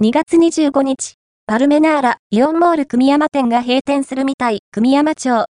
2月25日、パルメナーラ、イオンモール組山店が閉店するみたい、組山町、